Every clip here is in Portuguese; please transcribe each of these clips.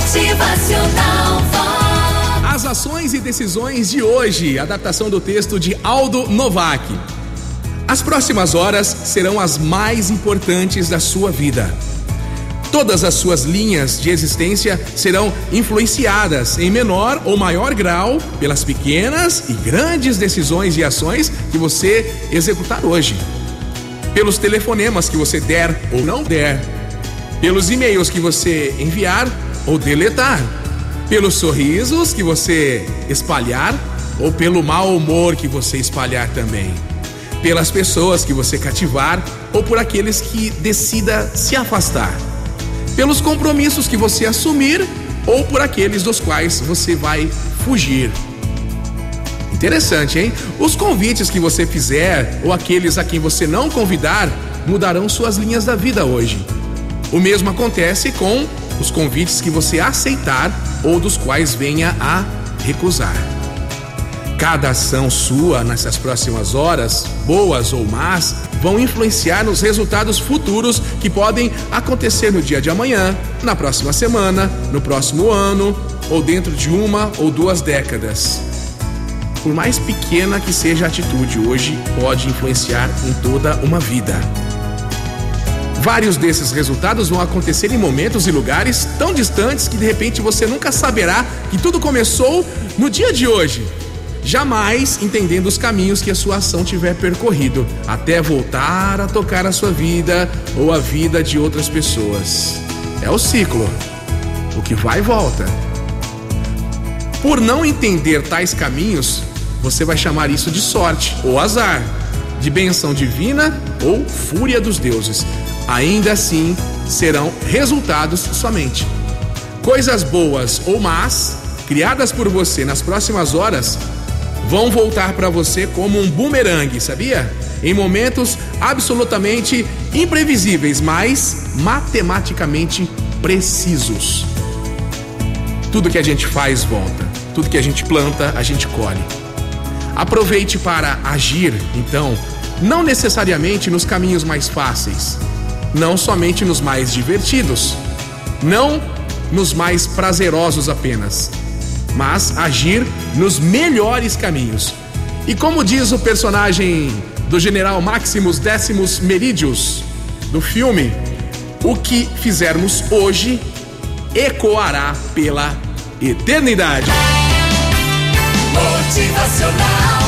Motivacional Vox. As ações e decisões de hoje. Adaptação do texto de Aldo Novak. As próximas horas serão as mais importantes da sua vida. Todas as suas linhas de existência serão influenciadas em menor ou maior grau pelas pequenas e grandes decisões e ações que você executar hoje. Pelos telefonemas que você der ou não der. Pelos e-mails que você enviar ou deletar, pelos sorrisos que você espalhar ou pelo mau humor que você espalhar também, pelas pessoas que você cativar ou por aqueles que decida se afastar, pelos compromissos que você assumir ou por aqueles dos quais você vai fugir. Interessante, hein? Os convites que você fizer ou aqueles a quem você não convidar mudarão suas linhas da vida hoje. O mesmo acontece com os convites que você aceitar ou dos quais venha a recusar. Cada ação sua nessas próximas horas, boas ou más, vão influenciar nos resultados futuros que podem acontecer no dia de amanhã, na próxima semana, no próximo ano ou dentro de uma ou duas décadas. Por mais pequena que seja a atitude hoje, pode influenciar em toda uma vida. Vários desses resultados vão acontecer em momentos e lugares tão distantes que de repente você nunca saberá que tudo começou no dia de hoje. Jamais entendendo os caminhos que a sua ação tiver percorrido, até voltar a tocar a sua vida ou a vida de outras pessoas. É o ciclo. O que vai e volta. Por não entender tais caminhos, você vai chamar isso de sorte ou azar, de benção divina ou fúria dos deuses ainda assim serão resultados somente. Coisas boas ou más, criadas por você nas próximas horas, vão voltar para você como um bumerangue, sabia? Em momentos absolutamente imprevisíveis, mas matematicamente precisos. Tudo que a gente faz volta, tudo que a gente planta, a gente colhe. Aproveite para agir, então, não necessariamente nos caminhos mais fáceis, não somente nos mais divertidos, não nos mais prazerosos apenas, mas agir nos melhores caminhos. E como diz o personagem do general Maximus Decimus Meridius do filme, o que fizermos hoje ecoará pela eternidade. Motivacional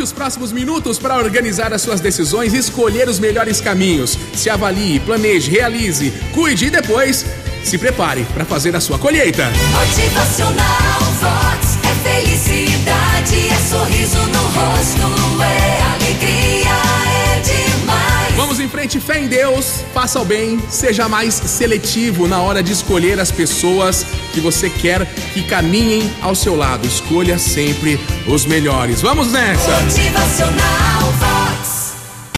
Os próximos minutos para organizar as suas decisões e escolher os melhores caminhos. Se avalie, planeje, realize, cuide e depois se prepare para fazer a sua colheita. Motivacional Vox. É felicidade, é sorriso no rosto, Em frente, fé em Deus, faça o bem, seja mais seletivo na hora de escolher as pessoas que você quer que caminhem ao seu lado. Escolha sempre os melhores. Vamos nessa! Motivacional.